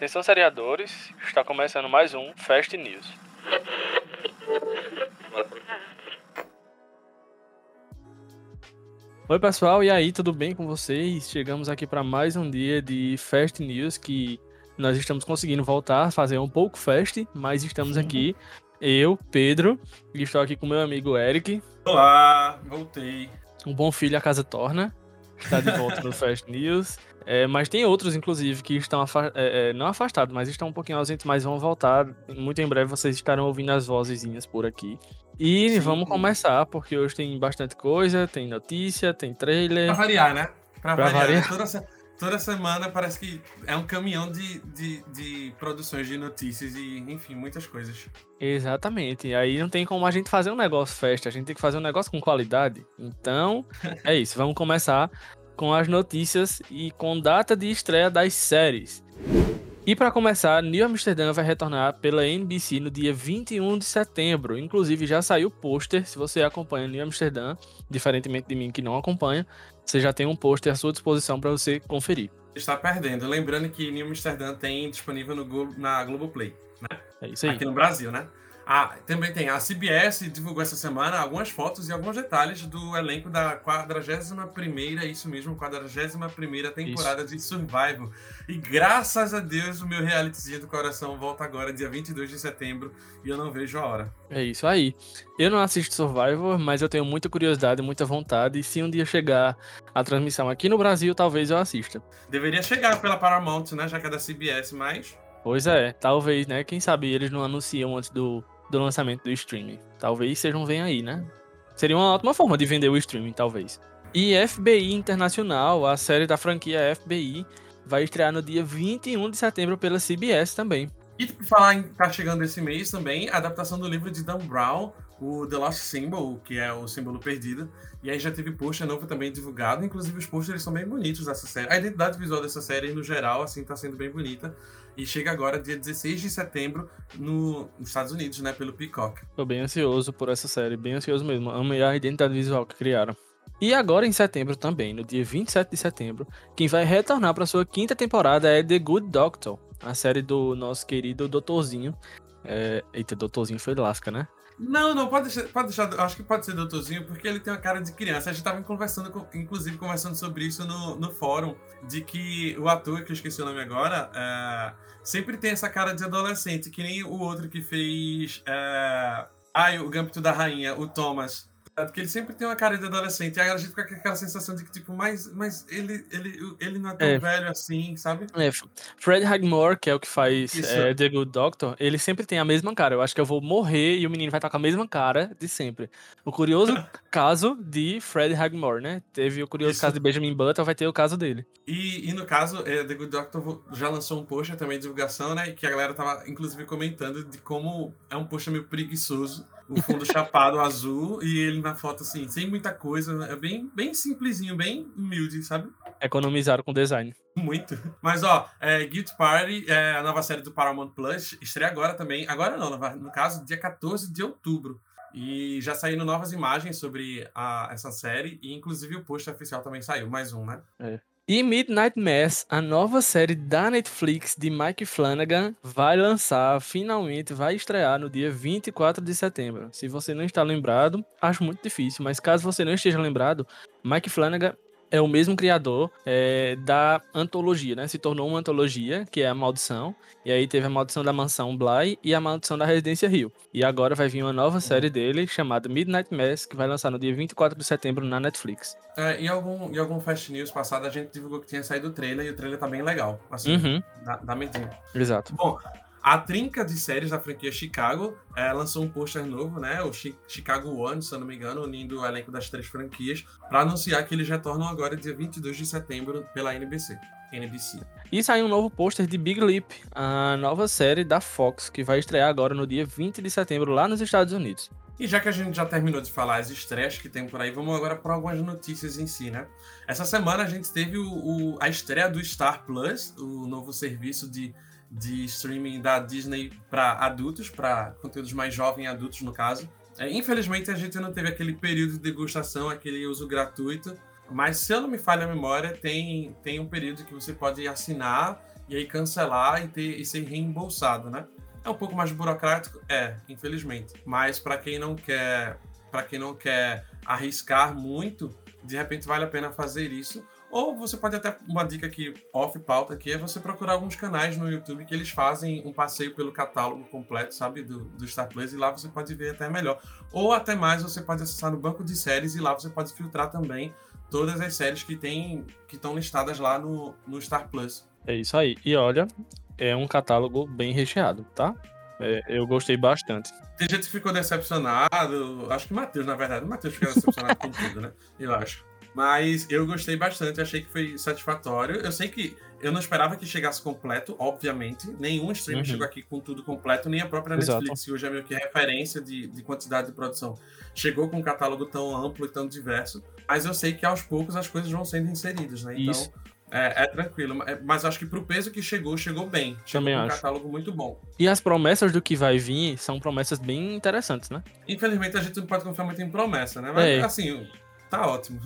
Atenção, seriadores, está começando mais um Fast News. Oi, pessoal, e aí, tudo bem com vocês? Chegamos aqui para mais um dia de Fast News que nós estamos conseguindo voltar a fazer um pouco fast, mas estamos aqui, eu, Pedro, e estou aqui com meu amigo Eric. Olá, voltei. Um bom filho a casa torna. Está de volta no Fast News. É, mas tem outros, inclusive, que estão afa é, é, não afastados, mas estão um pouquinho ausentes, mas vão voltar. Muito em breve vocês estarão ouvindo as vozezinhas por aqui. E Sim. vamos começar, porque hoje tem bastante coisa, tem notícia, tem trailer. Pra variar, né? Pra, pra variar. variar. Toda, toda, semana parece que é um caminhão de, de, de produções de notícias e, enfim, muitas coisas. Exatamente. Aí não tem como a gente fazer um negócio festa, a gente tem que fazer um negócio com qualidade. Então, é isso. Vamos começar com as notícias e com data de estreia das séries. E para começar, New Amsterdã vai retornar pela NBC no dia 21 de setembro. Inclusive já saiu o pôster. Se você acompanha New Amsterdã, diferentemente de mim que não acompanha, você já tem um pôster à sua disposição para você conferir. Está perdendo. Lembrando que New Amsterdã tem disponível no na Globoplay, né? É isso aí. Aqui no Brasil, né? Ah, também tem a CBS divulgou essa semana algumas fotos e alguns detalhes do elenco da 41ª, isso mesmo, 41ª temporada isso. de Survival. E graças a Deus o meu realityzinho do coração volta agora dia 22 de setembro e eu não vejo a hora. É isso aí. Eu não assisto Survivor, mas eu tenho muita curiosidade, muita vontade e se um dia chegar a transmissão aqui no Brasil, talvez eu assista. Deveria chegar pela Paramount, né, já que é da CBS, mas Pois é, talvez, né? Quem sabe eles não anunciam antes do, do lançamento do streaming. Talvez sejam vem aí, né? Seria uma ótima forma de vender o streaming, talvez. E FBI Internacional, a série da franquia FBI, vai estrear no dia 21 de setembro pela CBS também. E falar em tá chegando esse mês também, a adaptação do livro de Dan Brown, o The Lost Symbol, que é o símbolo perdido. E aí já teve pôster novo também divulgado. Inclusive os posters são bem bonitos dessa série. A identidade visual dessa série, no geral, assim, tá sendo bem bonita. E chega agora dia 16 de setembro no, nos Estados Unidos, né? Pelo Peacock. Tô bem ansioso por essa série, bem ansioso mesmo. Amo a identidade visual que criaram. E agora em setembro também, no dia 27 de setembro, quem vai retornar para sua quinta temporada é The Good Doctor, a série do nosso querido Doutorzinho. É... Eita, Doutorzinho foi lasca, né? Não, não, pode deixar, pode deixar. Acho que pode ser doutorzinho, porque ele tem uma cara de criança. A gente tava conversando, inclusive, conversando sobre isso no, no fórum, de que o ator, que eu esqueci o nome agora, é, sempre tem essa cara de adolescente, que nem o outro que fez. É, ai, o Gambito da Rainha, o Thomas. Porque ele sempre tem uma cara de adolescente. E aí a gente fica com aquela sensação de que, tipo, mas, mas ele, ele, ele não é tão é. velho assim, sabe? É. Fred Hagmore, que é o que faz é, The Good Doctor, ele sempre tem a mesma cara. Eu acho que eu vou morrer e o menino vai estar com a mesma cara de sempre. O curioso caso de Fred Hagmore, né? Teve o curioso Isso. caso de Benjamin Button, vai ter o caso dele. E, e no caso, é, The Good Doctor já lançou um post também de divulgação, né? Que a galera tava, inclusive, comentando de como é um post meio preguiçoso o fundo chapado azul e ele na foto assim, sem muita coisa, é bem, bem simplesinho, bem humilde, sabe? Economizaram com design. Muito. Mas ó, é, Guild Party, é a nova série do Paramount Plus, estreia agora também. Agora não, no caso, dia 14 de outubro. E já saíram novas imagens sobre a, essa série, e inclusive o post oficial também saiu, mais um, né? É. E Midnight Mass, a nova série da Netflix de Mike Flanagan, vai lançar, finalmente vai estrear no dia 24 de setembro. Se você não está lembrado, acho muito difícil, mas caso você não esteja lembrado, Mike Flanagan é o mesmo criador é, da antologia, né? Se tornou uma antologia, que é a Maldição. E aí teve a Maldição da Mansão Bly e a Maldição da Residência Rio. E agora vai vir uma nova série dele, chamada Midnight Mass, que vai lançar no dia 24 de setembro na Netflix. É, em, algum, em algum Fast News passado, a gente divulgou que tinha saído o trailer, e o trailer tá bem legal. Assim, uhum. dá, dá medinho. Exato. Bom, a trinca de séries da franquia Chicago é, lançou um pôster novo, né? O Chicago One, se eu não me engano, unindo o elenco das três franquias, para anunciar que eles retornam agora dia 22 de setembro pela NBC. NBC. E saiu um novo pôster de Big Leap, a nova série da Fox, que vai estrear agora no dia 20 de setembro lá nos Estados Unidos. E já que a gente já terminou de falar as estreias que tem por aí, vamos agora para algumas notícias em si, né? Essa semana a gente teve o, o, a estreia do Star Plus, o novo serviço de de streaming da Disney para adultos, para conteúdos mais jovens adultos, no caso. É, infelizmente, a gente não teve aquele período de degustação, aquele uso gratuito, mas se eu não me falha a memória, tem, tem um período que você pode assinar e aí cancelar e, ter, e ser reembolsado, né? É um pouco mais burocrático, é, infelizmente. Mas para quem não quer, para quem não quer arriscar muito, de repente vale a pena fazer isso. Ou você pode até uma dica aqui off pauta aqui é você procurar alguns canais no YouTube que eles fazem um passeio pelo catálogo completo, sabe, do, do Star Plus e lá você pode ver até melhor. Ou até mais você pode acessar no banco de séries e lá você pode filtrar também todas as séries que tem que estão listadas lá no, no Star Plus. É isso aí. E olha, é um catálogo bem recheado, tá? É, eu gostei bastante. Tem gente que ficou decepcionado, acho que o Matheus, na verdade, o Matheus ficou decepcionado com tudo, né? Eu acho. Mas eu gostei bastante, achei que foi satisfatório. Eu sei que eu não esperava que chegasse completo, obviamente. Nenhum stream uhum. chegou aqui com tudo completo, nem a própria Exato. Netflix, que hoje é meio que referência de, de quantidade de produção, chegou com um catálogo tão amplo e tão diverso. Mas eu sei que aos poucos as coisas vão sendo inseridas, né? Então. Isso. É, é, tranquilo, mas acho que pro peso que chegou, chegou bem. Chegou Também um acho. catálogo muito bom. E as promessas do que vai vir são promessas bem interessantes, né? Infelizmente a gente não pode confiar muito em promessa, né? Mas é. assim, Tá ótimo.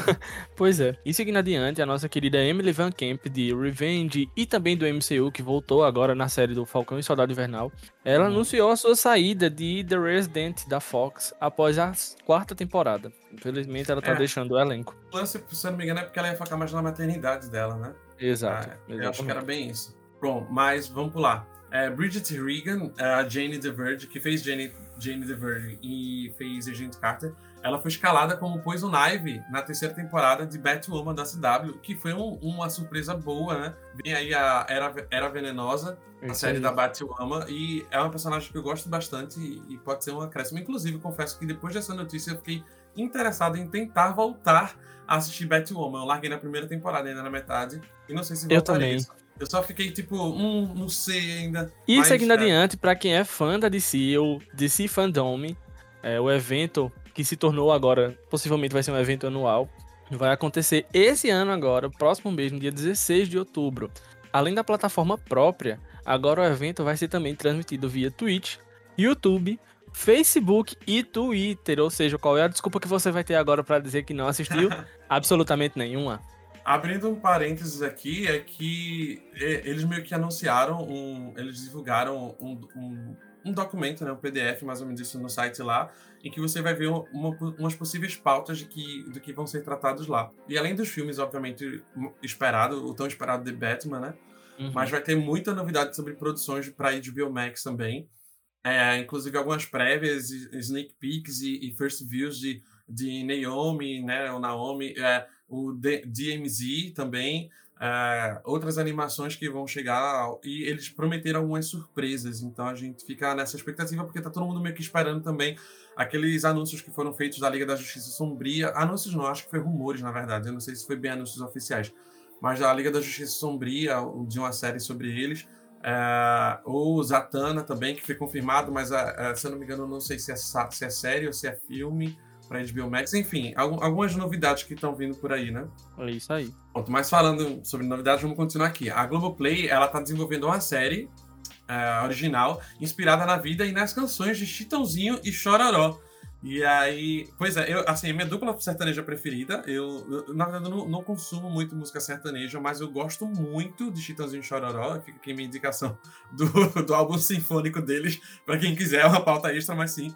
pois é. E seguindo adiante, a nossa querida Emily Van Camp de Revenge e também do MCU, que voltou agora na série do Falcão e Soldado Invernal, ela hum. anunciou a sua saída de The Resident da Fox após a quarta temporada. Infelizmente, ela tá é. deixando o elenco. O lance, se eu não me engano, é porque ela ia focar mais na maternidade dela, né? Exato. Ah, eu acho que era bem isso. Bom, mas vamos pular. É, Bridget Regan, a Jane DeVerde, que fez Jane, Jane DeVerde e fez Agent Carter, ela foi escalada como Poison Ivy na terceira temporada de Batwoman da CW, que foi um, uma surpresa boa, né? Vem aí a Era, Era Venenosa, a série da Batwoman, e é uma personagem que eu gosto bastante e, pode ser um acréscimo. Inclusive, confesso que depois dessa notícia eu fiquei interessado em tentar voltar a assistir Batwoman. Eu larguei na primeira temporada, ainda na metade, e não sei se Eu também. Eu só fiquei tipo, hum, não sei ainda. E seguindo é. adiante, para quem é fã da DC, o DC Fandom, é, o evento que se tornou agora, possivelmente vai ser um evento anual, vai acontecer esse ano agora, próximo mês, no dia 16 de outubro. Além da plataforma própria, agora o evento vai ser também transmitido via Twitch, YouTube, Facebook e Twitter. Ou seja, qual é a desculpa que você vai ter agora para dizer que não assistiu? Absolutamente nenhuma. Abrindo um parênteses aqui, é que eles meio que anunciaram, um, eles divulgaram um, um, um documento, né, um PDF, mais ou menos isso no site lá, em que você vai ver uma, umas possíveis pautas de que, do que vão ser tratados lá. E além dos filmes, obviamente, esperado, o tão esperado de Batman, né? Uhum. Mas vai ter muita novidade sobre produções para HBO Max também. É, inclusive algumas prévias, sneak peeks e, e, first views de, de Naomi, né? O Naomi, é, o DMZ também. É, outras animações que vão chegar e eles prometeram algumas surpresas, então a gente fica nessa expectativa porque tá todo mundo meio que esperando também aqueles anúncios que foram feitos da Liga da Justiça Sombria. Anúncios não, acho que foi rumores, na verdade. Eu não sei se foi bem anúncios oficiais. Mas da Liga da Justiça Sombria, de uma série sobre eles. É, ou Zatanna também, que foi confirmado, mas é, é se eu não me engano, não sei se é, se é série ou se é filme para HBO Max. Enfim, algumas novidades que estão vindo por aí, né? É isso aí. Pronto, mas falando sobre novidades, vamos continuar aqui. A Globoplay, ela tá desenvolvendo uma série uh, original, inspirada na vida e nas canções de Chitãozinho e Chororó. E aí, pois é, eu, assim, minha dupla sertaneja preferida, eu, eu na verdade, não, não, consumo muito música sertaneja, mas eu gosto muito de Chitãozinho e Chororó, fica aqui minha indicação do, do álbum sinfônico deles, para quem quiser, é uma pauta extra, mas sim.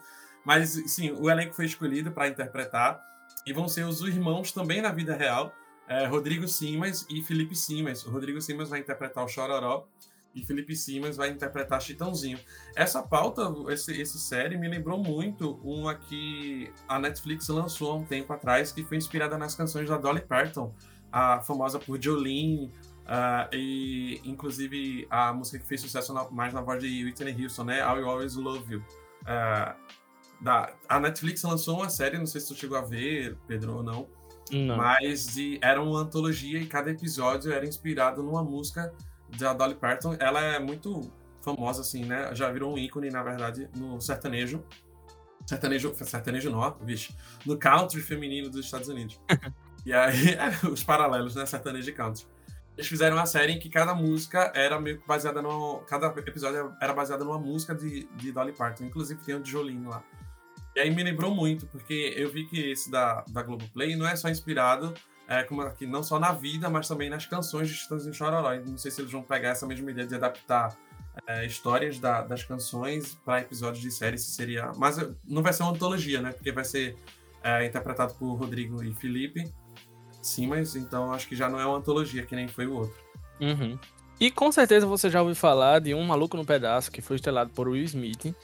Mas, sim, o elenco foi escolhido para interpretar, e vão ser os irmãos também na vida real, é, Rodrigo Simas e Felipe Simas. O Rodrigo Simas vai interpretar o Chororó, e Felipe Simas vai interpretar Chitãozinho. Essa pauta, esse, esse série, me lembrou muito uma que a Netflix lançou há um tempo atrás, que foi inspirada nas canções da Dolly Parton, a famosa por Jolene, uh, e inclusive a música que fez sucesso na, mais na voz de Whitney Houston, né? I Will Always Love You. Uh, da, a Netflix lançou uma série, não sei se tu chegou a ver, Pedro, ou não, não. mas de, era uma antologia e cada episódio era inspirado numa música da Dolly Parton, ela é muito famosa, assim, né? Já virou um ícone, na verdade, no sertanejo. Sertanejo, sertanejo não, vixe. No country feminino dos Estados Unidos. e aí, os paralelos, né? Sertanejo e country. Eles fizeram uma série em que cada música era meio que baseada no. Cada episódio era baseado numa música de, de Dolly Parton. Inclusive tem o de Jolene lá. E aí me lembrou muito, porque eu vi que esse da, da Globoplay não é só inspirado é, como aqui, não só na vida, mas também nas canções de Chitãozinho Chororó. Não sei se eles vão pegar essa mesma ideia de adaptar é, histórias da, das canções para episódios de série, se seria. Mas não vai ser uma antologia, né? Porque vai ser é, interpretado por Rodrigo e Felipe Simas, então acho que já não é uma antologia, que nem foi o outro. Uhum. E com certeza você já ouviu falar de Um Maluco no Pedaço, que foi estrelado por Will Smith.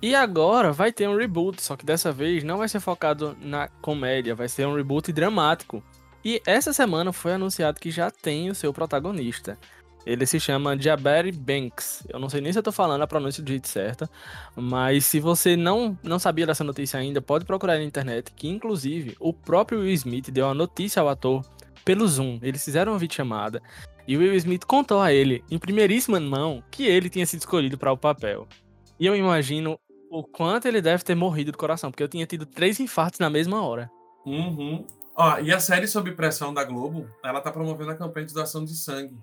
E agora vai ter um reboot, só que dessa vez não vai ser focado na comédia, vai ser um reboot dramático. E essa semana foi anunciado que já tem o seu protagonista. Ele se chama Jabari Banks. Eu não sei nem se eu tô falando a pronúncia do jeito certa, mas se você não, não sabia dessa notícia ainda, pode procurar na internet, que inclusive o próprio Will Smith deu uma notícia ao ator pelo Zoom. Eles fizeram uma videochamada e Will Smith contou a ele, em primeiríssima mão, que ele tinha sido escolhido para o papel. E eu imagino o quanto ele deve ter morrido do coração, porque eu tinha tido três infartos na mesma hora. Uhum. Ó, e a série Sob Pressão da Globo, ela tá promovendo a campanha de doação de sangue.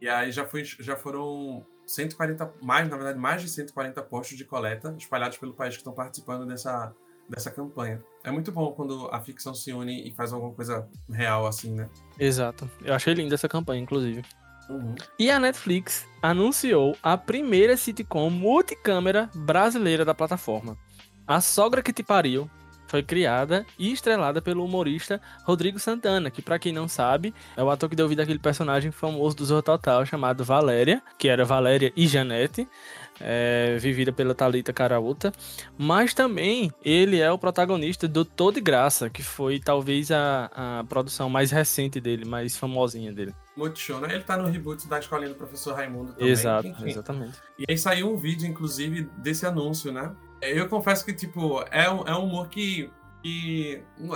E aí já, foi, já foram 140, mais, na verdade, mais de 140 postos de coleta espalhados pelo país que estão participando dessa, dessa campanha. É muito bom quando a ficção se une e faz alguma coisa real assim, né? Exato. Eu achei linda essa campanha, inclusive. Uhum. E a Netflix anunciou a primeira sitcom multicâmera brasileira da plataforma. A Sogra que Te Pariu foi criada e estrelada pelo humorista Rodrigo Santana, que para quem não sabe, é o ator que deu vida àquele personagem famoso do Zorro Total chamado Valéria, que era Valéria e Janete, é, vivida pela Talita Caraúta, mas também ele é o protagonista do Todo de Graça, que foi talvez a, a produção mais recente dele, mais famosinha dele. Multishow, né? Ele tá no reboot da escolinha do professor Raimundo também. Exato, Enfim. exatamente. E aí saiu um vídeo, inclusive, desse anúncio, né? Eu confesso que, tipo, é um, é um humor que,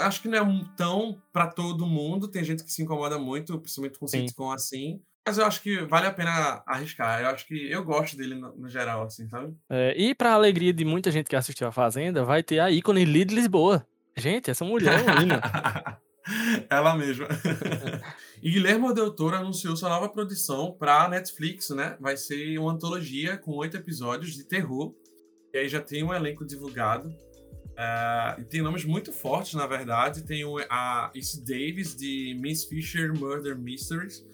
acho que não é tão para todo mundo. Tem gente que se incomoda muito, principalmente com sitcom assim. Mas eu acho que vale a pena arriscar. Eu acho que eu gosto dele no, no geral, assim, sabe? É, e pra alegria de muita gente que assistiu a Fazenda, vai ter a ícone Lid Lisboa. Gente, essa mulher é uma Ela mesma. e Guilherme Del Toro anunciou sua nova produção pra Netflix, né? Vai ser uma antologia com oito episódios de terror e aí já tem um elenco divulgado. Uh, e tem nomes muito fortes, na verdade. Tem o, a Issy Davis, de Miss Fisher Murder Mysteries.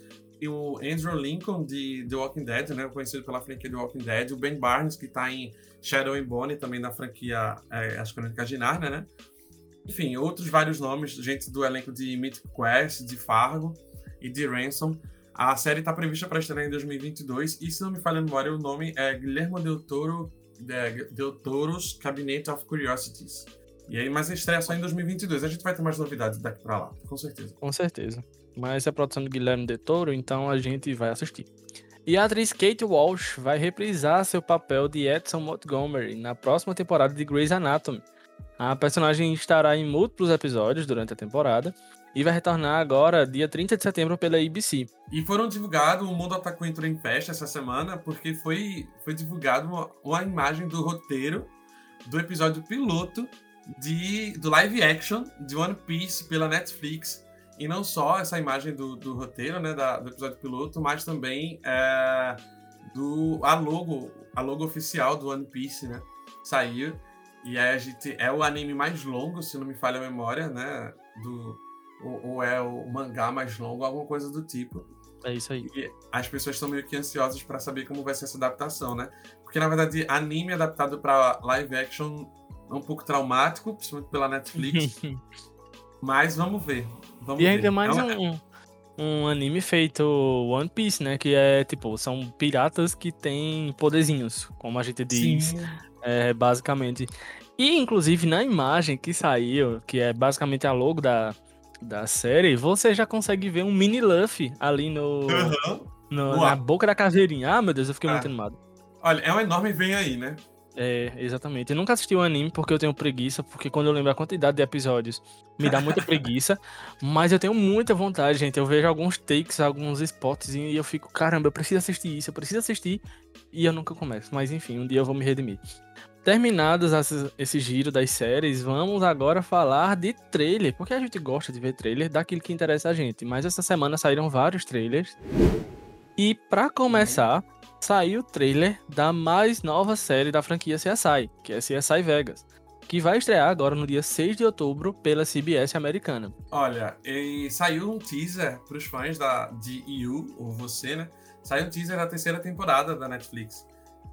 O Andrew Lincoln, de The Walking Dead, né? Conhecido pela franquia The Walking Dead. O Ben Barnes, que está em Shadow and Bone, também da franquia é, As Crônicas de Narnia, né? Enfim, outros vários nomes. Gente do elenco de Mythic Quest, de Fargo e de Ransom. A série está prevista para estrear em 2022. E, se não me falha a memória, o nome é Guillermo del Toro Del Toro's Cabinet of Curiosities. E aí, mas estreia só em 2022. A gente vai ter mais novidades daqui pra lá, com certeza. Com certeza. Mas é produção do Guilherme Del Toro, então a gente vai assistir. E a atriz Kate Walsh vai reprisar seu papel de Edson Montgomery na próxima temporada de Grey's Anatomy. A personagem estará em múltiplos episódios durante a temporada e vai retornar agora, dia 30 de setembro, pela ABC. E foram divulgados, o Mundo Otaku entrou em festa essa semana, porque foi, foi divulgado uma, uma imagem do roteiro do episódio piloto de, do live action de One Piece pela Netflix. E não só essa imagem do, do roteiro, né, da, do episódio piloto, mas também é, do, a logo, a logo oficial do One Piece, né, saiu. E a gente, é o anime mais longo, se não me falha a memória, né, do, ou, ou, é o mangá mais longo, alguma coisa do tipo. É isso aí. E as pessoas estão meio que ansiosas para saber como vai ser essa adaptação, né? Porque na verdade, anime adaptado para live action é um pouco traumático, principalmente pela Netflix. Mas vamos ver. Vamos e ainda ver. mais é um, um anime feito One Piece, né? Que é tipo, são piratas que têm poderzinhos, como a gente diz. É, basicamente. E inclusive na imagem que saiu, que é basicamente a logo da, da série, você já consegue ver um mini Luffy ali no, uhum. no na boca da caveirinha. Ah, meu Deus, eu fiquei ah. muito animado. Olha, é um enorme vem aí, né? É, exatamente. Eu nunca assisti o anime porque eu tenho preguiça, porque quando eu lembro a quantidade de episódios, me dá muita preguiça. Mas eu tenho muita vontade, gente. Eu vejo alguns takes, alguns spots e eu fico, caramba, eu preciso assistir isso, eu preciso assistir. E eu nunca começo. Mas enfim, um dia eu vou me redimir. Terminados esse giro das séries, vamos agora falar de trailer, porque a gente gosta de ver trailer daquilo que interessa a gente. Mas essa semana saíram vários trailers. E para começar, saiu o trailer da mais nova série da franquia CSI, que é CSI Vegas, que vai estrear agora no dia 6 de outubro pela CBS americana. Olha, saiu um teaser para os fãs da, de You, ou você, né? Saiu um teaser da terceira temporada da Netflix.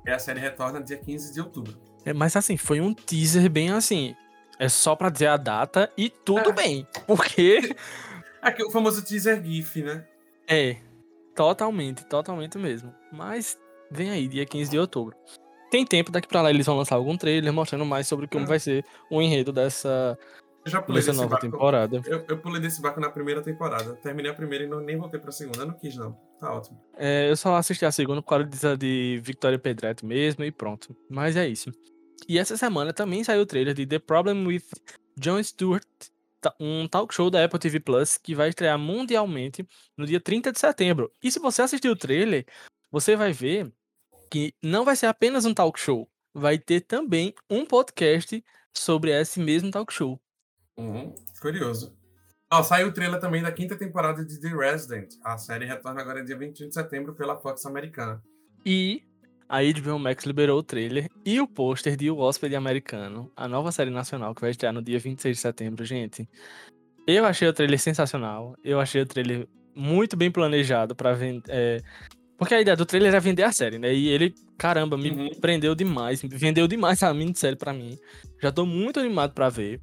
E a série retorna dia 15 de outubro. É, mas assim, foi um teaser bem assim. É só pra dizer a data e tudo é. bem. Porque. É o famoso teaser GIF, né? É. Totalmente, totalmente mesmo. Mas vem aí, dia 15 de outubro. Tem tempo, daqui pra lá eles vão lançar algum trailer mostrando mais sobre como é. vai ser o enredo dessa, eu já pulei dessa nova barco. temporada. Eu, eu, pulei desse barco na primeira temporada. Terminei a primeira e não, nem voltei pra segunda. Eu não quis, não. Tá ótimo. É, eu só assisti a segunda por causa de Victoria Pedretti mesmo e pronto. Mas é isso. E essa semana também saiu o trailer de The Problem with Jon Stewart, um talk show da Apple TV Plus que vai estrear mundialmente no dia 30 de setembro. E se você assistir o trailer, você vai ver que não vai ser apenas um talk show, vai ter também um podcast sobre esse mesmo talk show. Uhum, curioso. Oh, saiu o trailer também da quinta temporada de The Resident. A série retorna agora dia 21 de setembro pela Fox americana. E a HBO Max liberou o trailer e o pôster de O Hóspede Americano, a nova série nacional que vai estrear no dia 26 de setembro, gente. Eu achei o trailer sensacional. Eu achei o trailer muito bem planejado para vender. É... Porque a ideia do trailer é vender a série, né? E ele, caramba, me uhum. prendeu demais. Vendeu demais a minissérie para mim. Já tô muito animado para ver.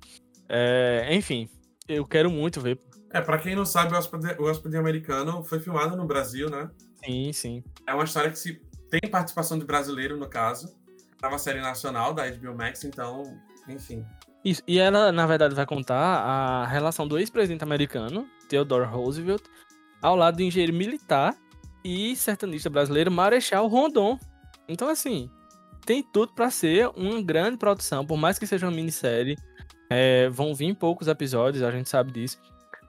É... Enfim, eu quero muito ver. É, pra quem não sabe, o Hóspede, o Hóspede Americano foi filmado no Brasil, né? Sim, sim. É uma história que se tem participação de brasileiro, no caso. Uma série nacional da HBO Max, então, enfim. Isso, e ela, na verdade, vai contar a relação do ex-presidente americano, Theodore Roosevelt, ao lado do engenheiro militar e sertanista brasileiro Marechal Rondon. Então, assim, tem tudo para ser uma grande produção, por mais que seja uma minissérie. É, vão vir poucos episódios, a gente sabe disso.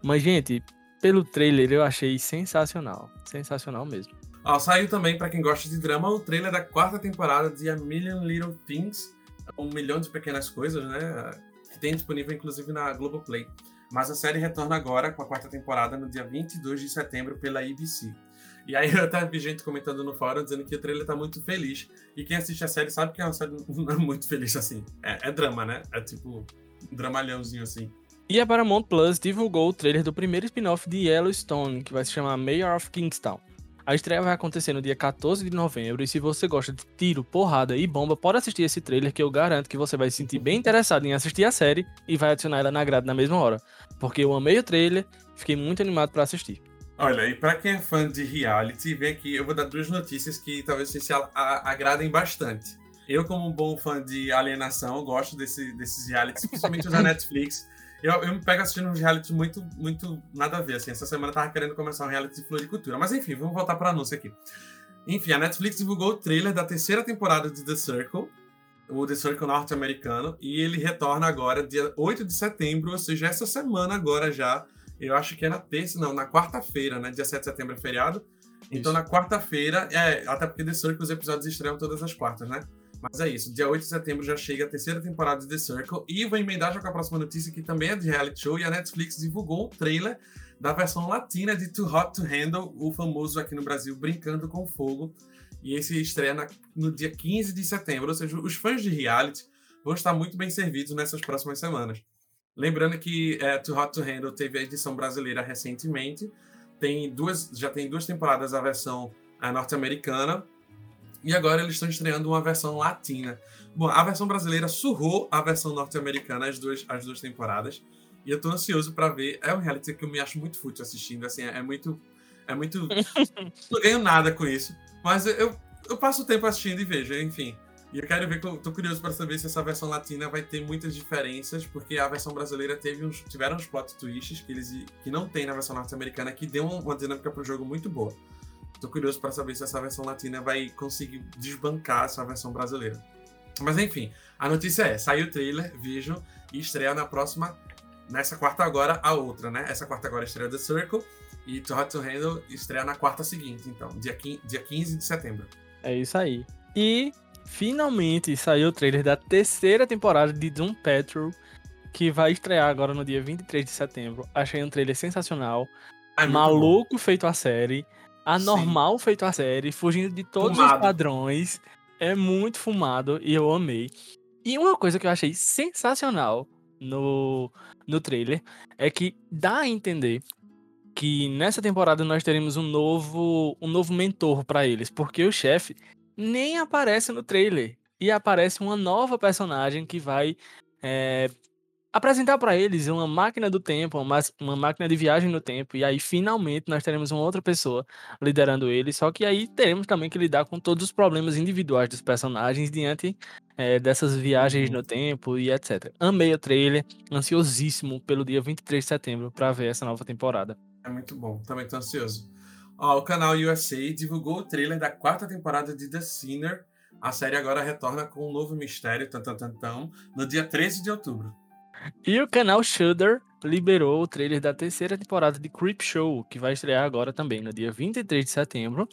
Mas, gente, pelo trailer eu achei sensacional. Sensacional mesmo. Ó, saiu também, para quem gosta de drama, o trailer da quarta temporada de A Million Little Things, um milhão de pequenas coisas, né? Que tem disponível inclusive na Globoplay. Mas a série retorna agora com a quarta temporada no dia 22 de setembro pela ABC. E aí eu até vi gente comentando no fórum dizendo que o trailer tá muito feliz. E quem assiste a série sabe que é uma série não é muito feliz assim. É, é drama, né? É tipo um dramalhãozinho assim. E a Paramount Plus divulgou o trailer do primeiro spin-off de Yellowstone, que vai se chamar Mayor of Kingstown. A estreia vai acontecer no dia 14 de novembro e se você gosta de tiro, porrada e bomba, pode assistir esse trailer que eu garanto que você vai se sentir bem interessado em assistir a série e vai adicionar ela na grade na mesma hora. Porque eu amei o trailer, fiquei muito animado para assistir. Olha, e para quem é fã de reality, vem aqui, eu vou dar duas notícias que talvez se agradem bastante. Eu, como um bom fã de alienação, gosto desse, desses realities, principalmente da Netflix. Eu, eu me pego assistindo uns reality muito, muito nada a ver, assim. Essa semana eu tava querendo começar um reality de floricultura. Mas enfim, vamos voltar para anúncio aqui. Enfim, a Netflix divulgou o trailer da terceira temporada de The Circle, o The Circle norte-americano, e ele retorna agora dia 8 de setembro, ou seja, essa semana agora já. Eu acho que é na terça, não, na quarta-feira, né? Dia 7 de setembro é feriado. Então Isso. na quarta-feira, é, até porque The Circle os episódios estreiam todas as quartas, né? Mas é isso, dia 8 de setembro já chega a terceira temporada de The Circle. E vou emendar já com a próxima notícia, que também é de reality show. E a Netflix divulgou o trailer da versão latina de Too Hot to Handle, o famoso aqui no Brasil Brincando com Fogo. E esse estreia na, no dia 15 de setembro. Ou seja, os fãs de reality vão estar muito bem servidos nessas próximas semanas. Lembrando que é, Too Hot to Handle teve a edição brasileira recentemente. Tem duas, já tem duas temporadas a versão é, norte-americana e agora eles estão estreando uma versão latina. Bom, a versão brasileira surrou a versão norte-americana as duas, as duas temporadas. E eu tô ansioso para ver. É um reality que eu me acho muito fútil assistindo. Assim, é, muito. É muito. não ganho nada com isso. Mas eu, eu passo o tempo assistindo e vejo, enfim. E eu quero ver, tô curioso para saber se essa versão latina vai ter muitas diferenças, porque a versão brasileira teve uns, tiveram uns plot twists que, eles, que não tem na versão norte-americana, que deu uma dinâmica pro jogo muito boa. Tô curioso para saber se essa versão latina vai conseguir desbancar essa versão brasileira. Mas enfim, a notícia é: saiu o trailer, vejam, e estreia na próxima, nessa quarta agora, a outra, né? Essa quarta agora estreia The Circle e To Hot to Handle estreia na quarta seguinte, então, dia 15, dia 15 de setembro. É isso aí. E finalmente saiu o trailer da terceira temporada de Doom Patrol, que vai estrear agora no dia 23 de setembro. Achei um trailer sensacional. Ai, maluco bom. feito a série anormal Sim. feito a série, fugindo de todos fumado. os padrões. É muito fumado e eu amei. E uma coisa que eu achei sensacional no, no trailer é que dá a entender que nessa temporada nós teremos um novo um novo mentor para eles, porque o chefe nem aparece no trailer e aparece uma nova personagem que vai é, apresentar para eles uma máquina do tempo, uma, uma máquina de viagem no tempo, e aí finalmente nós teremos uma outra pessoa liderando eles, só que aí teremos também que lidar com todos os problemas individuais dos personagens diante é, dessas viagens uhum. no tempo e etc. Amei o trailer, ansiosíssimo pelo dia 23 de setembro para ver essa nova temporada. É muito bom, também tô ansioso. Ó, o canal USA divulgou o trailer da quarta temporada de The Sinner. A série agora retorna com um novo mistério, tan, tan, tan, tan, no dia 13 de outubro. E o canal Shudder liberou o trailer da terceira temporada de Creep Show, que vai estrear agora também, no dia 23 de setembro.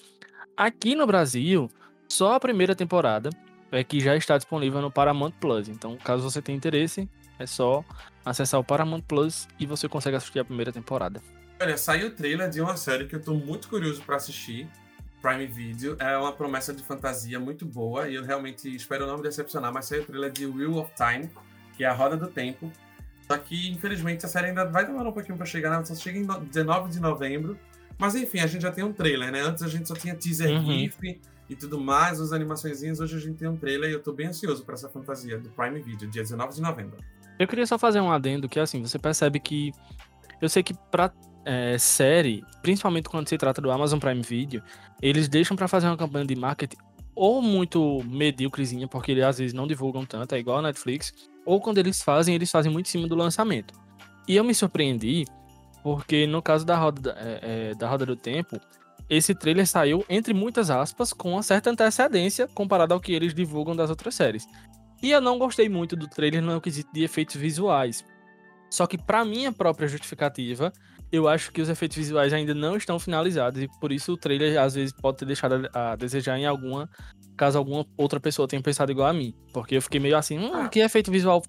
Aqui no Brasil, só a primeira temporada é que já está disponível no Paramount Plus. Então, caso você tenha interesse, é só acessar o Paramount Plus e você consegue assistir a primeira temporada. Olha, saiu o trailer de uma série que eu estou muito curioso para assistir. Prime Video. É uma promessa de fantasia muito boa e eu realmente espero não me decepcionar, mas saiu o trailer de Wheel of Time, que é a Roda do Tempo. Só que, infelizmente, a série ainda vai demorar um pouquinho pra chegar, né? Só chega em 19 de novembro. Mas enfim, a gente já tem um trailer, né? Antes a gente só tinha teaser uhum. GIF e tudo mais, as animaçõezinhas. Hoje a gente tem um trailer e eu tô bem ansioso para essa fantasia do Prime Video, dia 19 de novembro. Eu queria só fazer um adendo que, assim, você percebe que. Eu sei que pra é, série, principalmente quando se trata do Amazon Prime Video, eles deixam para fazer uma campanha de marketing ou muito medíocrezinha, porque eles às vezes não divulgam tanto, é igual a Netflix, ou quando eles fazem, eles fazem muito em cima do lançamento. E eu me surpreendi, porque no caso da Roda, é, é, da Roda do Tempo, esse trailer saiu, entre muitas aspas, com uma certa antecedência comparado ao que eles divulgam das outras séries. E eu não gostei muito do trailer no quesito de efeitos visuais. Só que, para minha própria justificativa, eu acho que os efeitos visuais ainda não estão finalizados e por isso o trailer às vezes pode ter deixado a desejar em alguma caso alguma outra pessoa tenha pensado igual a mim, porque eu fiquei meio assim, hum, ah. que efeito visual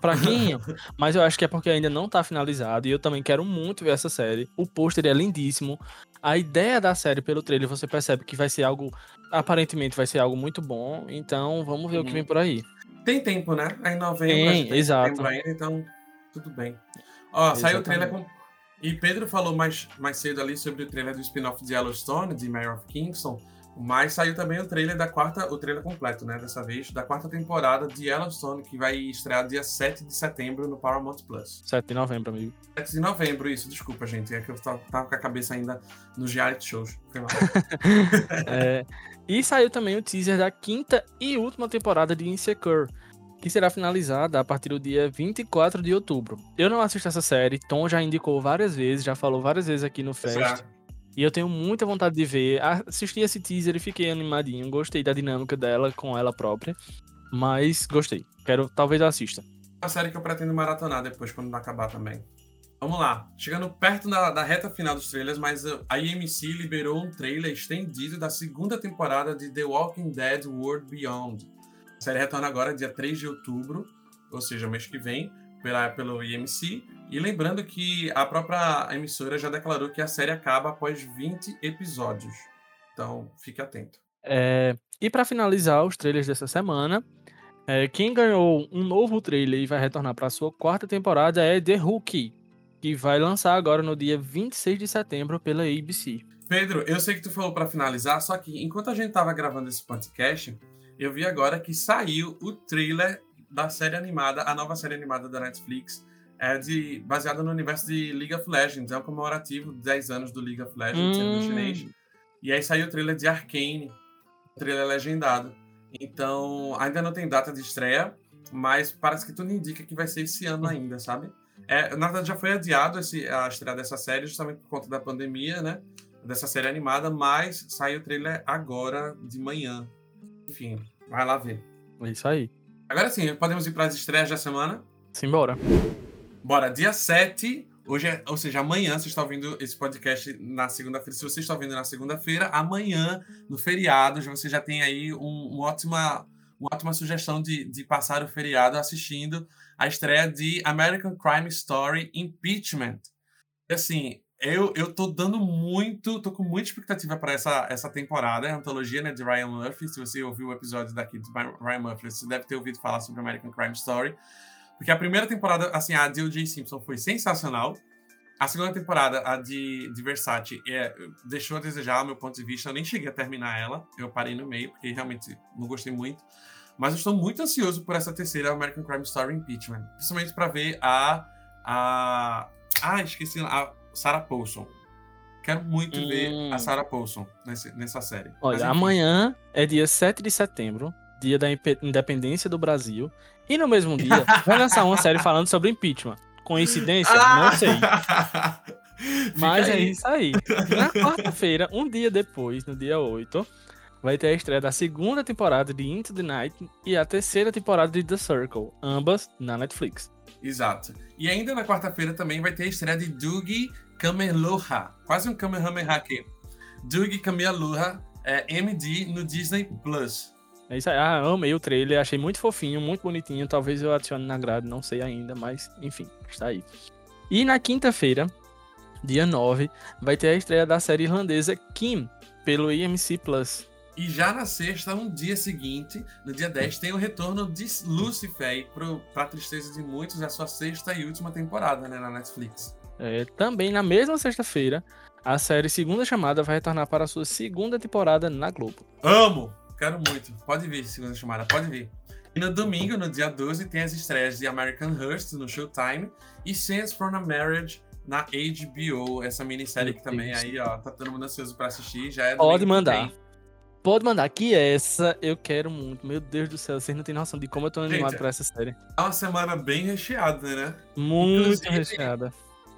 fraquinho, mas eu acho que é porque ainda não tá finalizado e eu também quero muito ver essa série. O pôster é lindíssimo. A ideia da série pelo trailer você percebe que vai ser algo aparentemente vai ser algo muito bom, então vamos ver uhum. o que vem por aí. Tem tempo, né? Aí em novembro, tem, tem exato. Ainda, então tudo bem. Ó, saiu o trailer com e Pedro falou mais, mais cedo ali sobre o trailer do spin-off de Yellowstone, de Mayor of Kingston, mas saiu também o trailer da quarta, o trailer completo, né, dessa vez, da quarta temporada de Yellowstone, que vai estrear dia 7 de setembro no Paramount Plus. 7 de novembro, amigo. 7 de novembro, isso, desculpa, gente, é que eu tava, tava com a cabeça ainda nos reality shows. é, e saiu também o teaser da quinta e última temporada de Insecure, que será finalizada a partir do dia 24 de outubro. Eu não assisto essa série, Tom já indicou várias vezes, já falou várias vezes aqui no Fest. E eu tenho muita vontade de ver. Assisti esse teaser e fiquei animadinho. Gostei da dinâmica dela com ela própria. Mas gostei. Quero, talvez assista. Uma série que eu pretendo maratonar depois, quando acabar também. Vamos lá. Chegando perto da, da reta final dos trailers, mas a IMC liberou um trailer estendido da segunda temporada de The Walking Dead World Beyond. A série retorna agora dia 3 de outubro, ou seja, mês que vem, pela, pelo IMC. E lembrando que a própria emissora já declarou que a série acaba após 20 episódios. Então, fique atento. É, e para finalizar os trailers dessa semana, é, quem ganhou um novo trailer e vai retornar para sua quarta temporada é The Rookie, que vai lançar agora no dia 26 de setembro pela ABC. Pedro, eu sei que tu falou para finalizar, só que enquanto a gente tava gravando esse podcast, eu vi agora que saiu o trailer da série animada, a nova série animada da Netflix, é de, baseada no universo de League of Legends. É um comemorativo de 10 anos do League of Legends, hum. chinês. E aí saiu o trailer de Arcane, trailer legendado. Então, ainda não tem data de estreia, mas parece que tudo indica que vai ser esse ano ainda, sabe? É, na verdade, já foi adiado esse, a estreia dessa série, justamente por conta da pandemia, né? Dessa série animada, mas saiu o trailer agora de manhã. Enfim, vai lá ver. É isso aí. Agora sim, podemos ir para as estreias da semana? Simbora. Bora, dia 7, hoje é, ou seja, amanhã, você está ouvindo esse podcast na segunda-feira. Se você está ouvindo na segunda-feira, amanhã, no feriado, você já tem aí um, um ótima, uma ótima sugestão de, de passar o feriado assistindo a estreia de American Crime Story Impeachment. E, assim, eu, eu tô dando muito, tô com muita expectativa para essa, essa temporada, a antologia né, de Ryan Murphy. Se você ouviu o episódio daqui de Ryan Murphy, você deve ter ouvido falar sobre American Crime Story. Porque a primeira temporada, assim, a de O.J. Simpson foi sensacional. A segunda temporada, a de, de Versace, é, deixou a desejar, ao meu ponto de vista. Eu nem cheguei a terminar ela. Eu parei no meio, porque realmente não gostei muito. Mas eu estou muito ansioso por essa terceira American Crime Story Impeachment. Principalmente para ver a. a ah, esqueci. A Sarah Paulson. Quero muito hum. ver a hum. Sarah Paulson nesse, nessa série. Olha, Mas, amanhã é dia 7 de setembro, dia da independência do Brasil. E no mesmo dia, vai lançar uma série falando sobre impeachment. Coincidência? Não sei. Mas é isso aí. Na quarta-feira, um dia depois, no dia 8, vai ter a estreia da segunda temporada de Into the Night e a terceira temporada de The Circle, ambas na Netflix. Exato. E ainda na quarta-feira também vai ter a estreia de Doug Kamehameha. Quase um Kamehameha aqui. Doug Kamehameha é MD no Disney Plus. É isso aí. Ah, amei o trailer, achei muito fofinho, muito bonitinho. Talvez eu adicione na grade, não sei ainda, mas enfim, está aí. E na quinta-feira, dia 9, vai ter a estreia da série irlandesa Kim, pelo IMC Plus. E já na sexta, um dia seguinte, no dia 10, tem o retorno de Lucifer, para tristeza de muitos, é a sua sexta e última temporada né, na Netflix. É, também na mesma sexta-feira, a série Segunda Chamada vai retornar para a sua segunda temporada na Globo. Amo! Quero muito. Pode vir, Segunda Chamada, pode vir. E no domingo, no dia 12, tem as estreias de American Hearst no Showtime e Sense for a Marriage na HBO, essa minissérie que também aí, ó, tá todo mundo ansioso pra assistir. Já é Pode mandar. Pode mandar, que essa eu quero muito. Meu Deus do céu, vocês não têm noção de como eu tô animado Gente, pra essa série. É uma semana bem recheada, né? Muito Inclusive, recheada.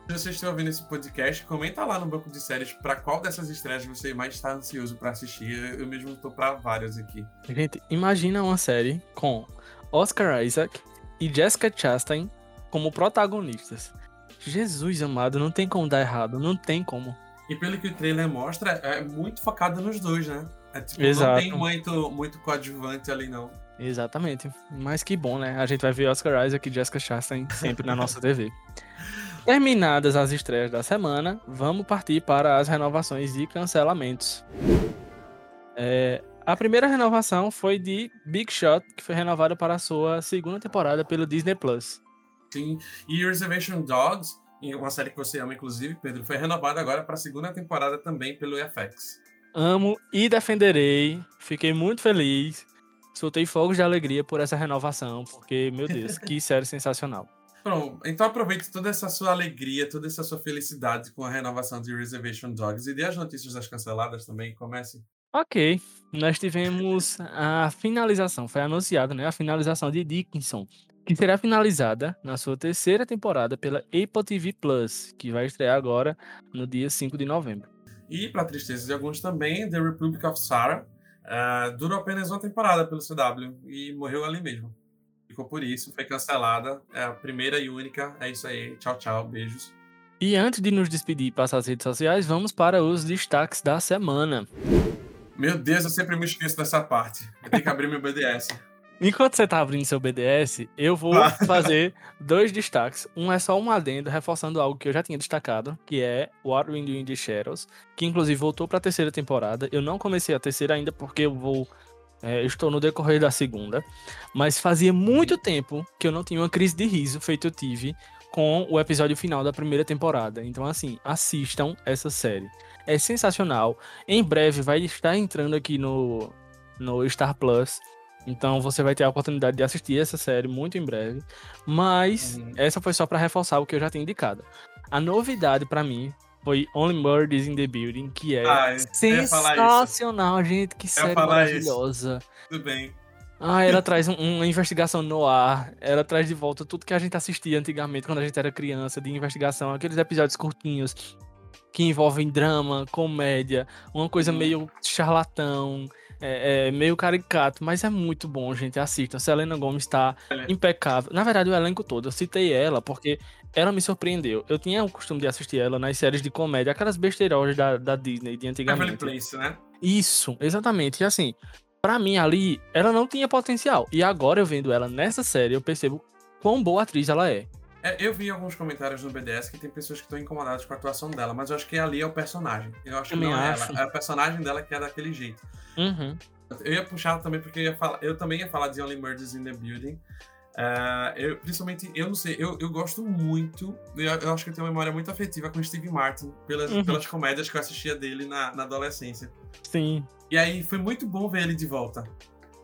Se vocês estão ouvindo esse podcast, comenta lá no banco de séries para qual dessas estreias você mais está ansioso para assistir. Eu mesmo tô para várias aqui. Gente, imagina uma série com Oscar Isaac e Jessica Chastain como protagonistas. Jesus amado, não tem como dar errado, não tem como. E pelo que o trailer mostra, é muito focado nos dois, né? É, tipo, Exato. Não tem muito, muito coadjuvante ali, não. Exatamente. Mas que bom, né? A gente vai ver Oscar Isaac e Jessica Chastain sempre na nossa TV. Terminadas as estreias da semana, vamos partir para as renovações e cancelamentos. É, a primeira renovação foi de Big Shot, que foi renovada para a sua segunda temporada pelo Disney Plus. Sim, e Reservation Dogs, uma série que você ama, inclusive, Pedro, foi renovada agora para a segunda temporada também pelo FX. Amo e defenderei, fiquei muito feliz, soltei fogos de alegria por essa renovação, porque, meu Deus, que série sensacional. Pronto, então aproveite toda essa sua alegria, toda essa sua felicidade com a renovação de Reservation Dogs e dê as notícias das canceladas também, comece. Ok, nós tivemos a finalização, foi anunciada, né, a finalização de Dickinson, que será finalizada na sua terceira temporada pela Apple TV Plus, que vai estrear agora no dia 5 de novembro. E, para tristeza de alguns também, The Republic of Sarah uh, durou apenas uma temporada pelo CW e morreu ali mesmo ficou por isso, foi cancelada. É a primeira e única. É isso aí. Tchau, tchau. Beijos. E antes de nos despedir e passar as redes sociais, vamos para os destaques da semana. Meu Deus, eu sempre me esqueço dessa parte. Eu tenho que abrir meu BDS. Enquanto você tá abrindo seu BDS, eu vou fazer dois destaques. Um é só um adendo, reforçando algo que eu já tinha destacado, que é What We Do in the Shadows, que inclusive voltou para a terceira temporada. Eu não comecei a terceira ainda porque eu vou é, estou no decorrer da segunda, mas fazia muito tempo que eu não tinha uma crise de riso feito eu tive com o episódio final da primeira temporada. Então, assim, assistam essa série. É sensacional. Em breve vai estar entrando aqui no, no Star Plus. Então você vai ter a oportunidade de assistir essa série muito em breve. Mas uhum. essa foi só para reforçar o que eu já tinha indicado. A novidade para mim foi Only Murders in the Building, que é ah, sensacional, gente. Que série maravilhosa. Isso. Tudo bem. Ah, ela traz um, uma investigação no ar. Ela traz de volta tudo que a gente assistia antigamente, quando a gente era criança, de investigação. Aqueles episódios curtinhos que envolvem drama, comédia, uma coisa hum. meio charlatão é, é, meio caricato, mas é muito bom, gente. Assista. Selena Gomes está é. impecável. Na verdade, o elenco todo. Eu citei ela porque ela me surpreendeu. Eu tinha o costume de assistir ela nas séries de comédia, aquelas besteiros da, da Disney de antigamente. Place, né? Isso, exatamente. E assim, para mim ali, ela não tinha potencial. E agora eu vendo ela nessa série, eu percebo quão boa atriz ela é. É, eu vi alguns comentários no BDS que tem pessoas que estão incomodadas com a atuação dela, mas eu acho que ali é o personagem. Eu acho Também que não é acho. ela. É a personagem dela que é daquele jeito. Uhum. Eu ia puxar também porque eu, falar, eu também ia falar de Only Murders in the Building. É, eu, principalmente, eu não sei, eu, eu gosto muito, eu, eu acho que eu tenho uma memória muito afetiva com Steve Martin, pelas, Uhum. pelas comédias que eu assistia dele na, na adolescência. Sim, E aí foi muito bom ver ele de volta.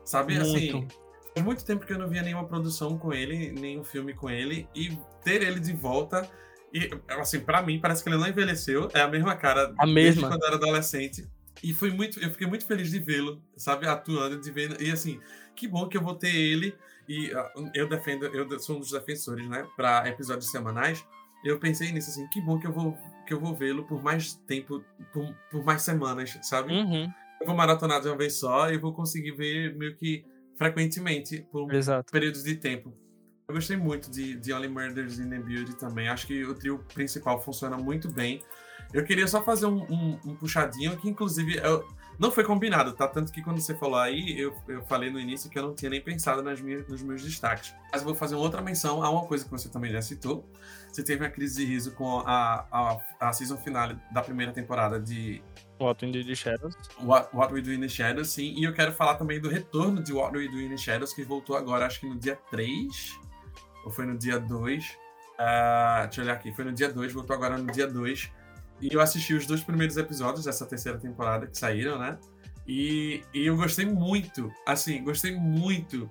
Sabe, assim, muito. Faz muito tempo que eu não via nenhuma produção com ele, nenhum filme com ele, e ter ele de volta. E, assim, pra mim, parece que ele não envelheceu, é a mesma cara A desde mesma. quando era adolescente. E foi muito, eu fiquei muito feliz de vê-lo, sabe, atuando, de ver. E assim, que bom que eu vou ter ele. E ah, eu defendo, eu sou um dos defensores, né, para episódios semanais. Eu pensei nisso assim, que bom que eu vou que eu vou vê-lo por mais tempo, por, por mais semanas, sabe? Uhum. Eu vou maratonar de uma vez só e vou conseguir ver meio que frequentemente por Exato. períodos de tempo. Eu gostei muito de, de Only Murders in the Building também. Acho que o trio principal funciona muito bem. Eu queria só fazer um, um- um puxadinho que, inclusive, eu- não foi combinado, tá? Tanto que quando você falou aí, eu, eu falei no início que eu não tinha nem pensado nas minhas, nos meus destaques. Mas eu vou fazer uma outra menção a uma coisa que você também já citou. Você teve uma crise de riso com a, a, a season finale da primeira temporada de What in the Shadows. What, What We Do in the Shadows, sim. E eu quero falar também do retorno de What We Do in the Shadows, que voltou agora, acho que no dia 3, ou foi no dia 2. Ah, deixa eu olhar aqui, foi no dia 2, voltou agora no dia 2. E eu assisti os dois primeiros episódios dessa terceira temporada que saíram, né? E, e eu gostei muito, assim, gostei muito.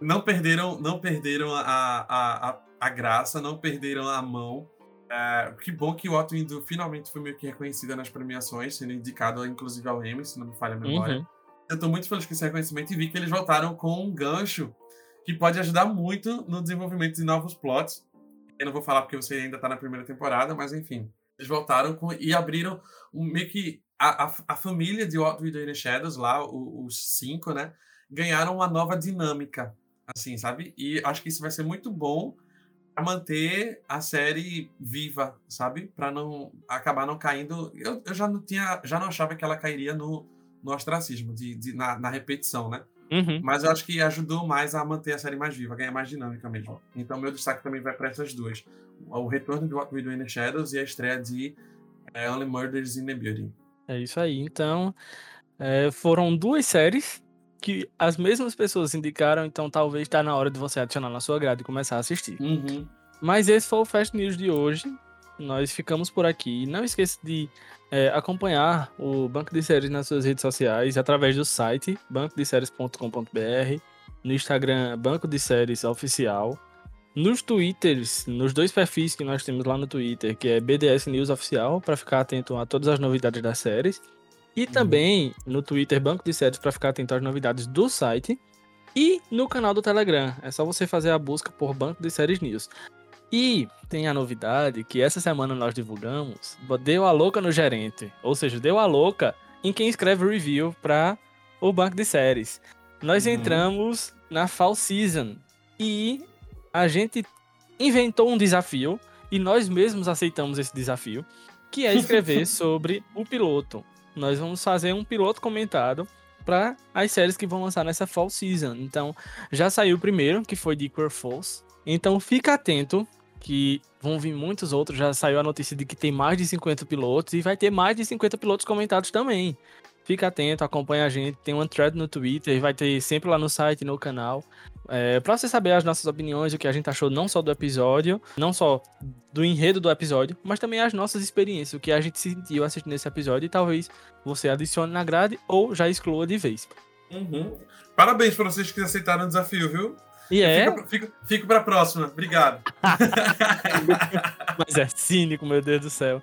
Não perderam, não perderam a, a, a, a graça, não perderam a mão. É, que bom que o Otto Indo finalmente foi meio que reconhecida nas premiações, sendo indicado inclusive ao Emmy, se não me falha a memória. Uhum. Eu tô muito feliz com esse reconhecimento e vi que eles voltaram com um gancho que pode ajudar muito no desenvolvimento de novos plots. Eu não vou falar porque você ainda tá na primeira temporada, mas enfim. Eles voltaram com, e abriram um, meio que a, a, a família de What We Do in the Shadows, lá, o- os cinco, né? Ganharam uma nova dinâmica, assim, sabe? E acho que isso vai ser muito bom para manter a série viva, sabe? Para não acabar não caindo. Eu, eu já não tinha, já não achava que ela cairia no, no ostracismo, de, de- na, na repetição, né? Uhum. Mas eu acho que ajudou mais a manter a série mais viva, ganhar mais dinâmica mesmo. Então meu destaque também vai para essas duas: o retorno de What We Do in the Shadows e a estreia de eh, Only Murders in the Building. É isso aí. Então, é, foram duas séries que as mesmas pessoas indicaram, então talvez está na hora de você adicionar na sua grade e começar a assistir. Uhum. Mas esse foi o Fast News de hoje. Nós ficamos por aqui. Não esqueça de é, acompanhar o Banco de Séries nas suas redes sociais através do site bancodeséries.com.br, no Instagram Banco de Séries Oficial, nos Twitters, nos dois perfis que nós temos lá no Twitter, que é BDS News Oficial, para ficar atento a todas as novidades das séries, e também no Twitter Banco de Séries para ficar atento às novidades do site. E no canal do Telegram, é só você fazer a busca por Banco de Séries News. E tem a novidade que essa semana nós divulgamos, deu a louca no gerente, ou seja, deu a louca em quem escreve review para o banco de séries. Nós Uhum. entramos na fall season e a gente inventou um desafio e nós mesmos aceitamos esse desafio, que é escrever sobre o piloto. Nós vamos fazer um piloto comentado para as séries que vão lançar nessa fall season. Então, já saiu o primeiro, que foi de Queer Falls. Então, fica atento que vão vir muitos outros. Já saiu a notícia de que tem mais de 50 pilotos e vai ter mais de 50 pilotos comentados também. Fica atento, acompanha a gente. Tem uma thread no Twitter, vai ter sempre lá no site, no canal. É, para você saber as nossas opiniões, o que a gente achou não só do episódio, não só do enredo do episódio, mas também as nossas experiências, o que a gente sentiu assistindo esse episódio e talvez você adicione na grade ou já exclua de vez. Uhum. Parabéns para vocês que aceitaram o desafio, viu? E é, Fico, fico, fico para a próxima. Obrigado. mas é cínico, meu Deus do céu.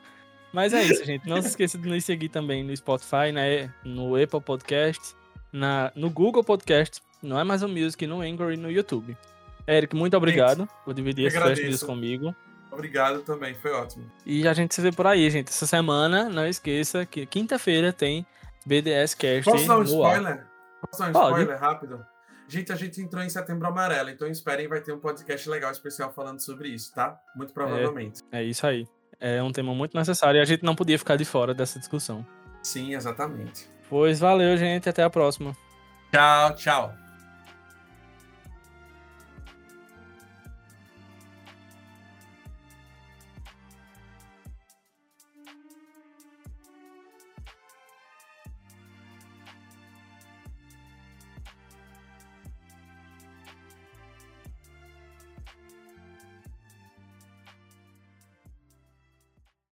Mas é isso, gente. Não se esqueça de nos seguir também no Spotify, né? no Apple Podcast, na, no Google Podcast, no Amazon Music, no Anchor e no YouTube. Eric, muito obrigado por dividir eu esse Flash agradeço. News comigo. Obrigado também, foi ótimo. E a gente se vê por aí, gente. Essa semana, não esqueça que quinta-feira tem BDS Cast Posso dar um no ar. spoiler? Posso dar um Pode. spoiler rápido? Gente, a gente entrou em setembro amarelo, então esperem, vai ter um podcast legal especial falando sobre isso, tá? Muito provavelmente. É isso aí. É um tema muito necessário e a gente não podia ficar de fora dessa discussão. Sim, exatamente. Pois valeu, gente. Até a próxima. Tchau, tchau.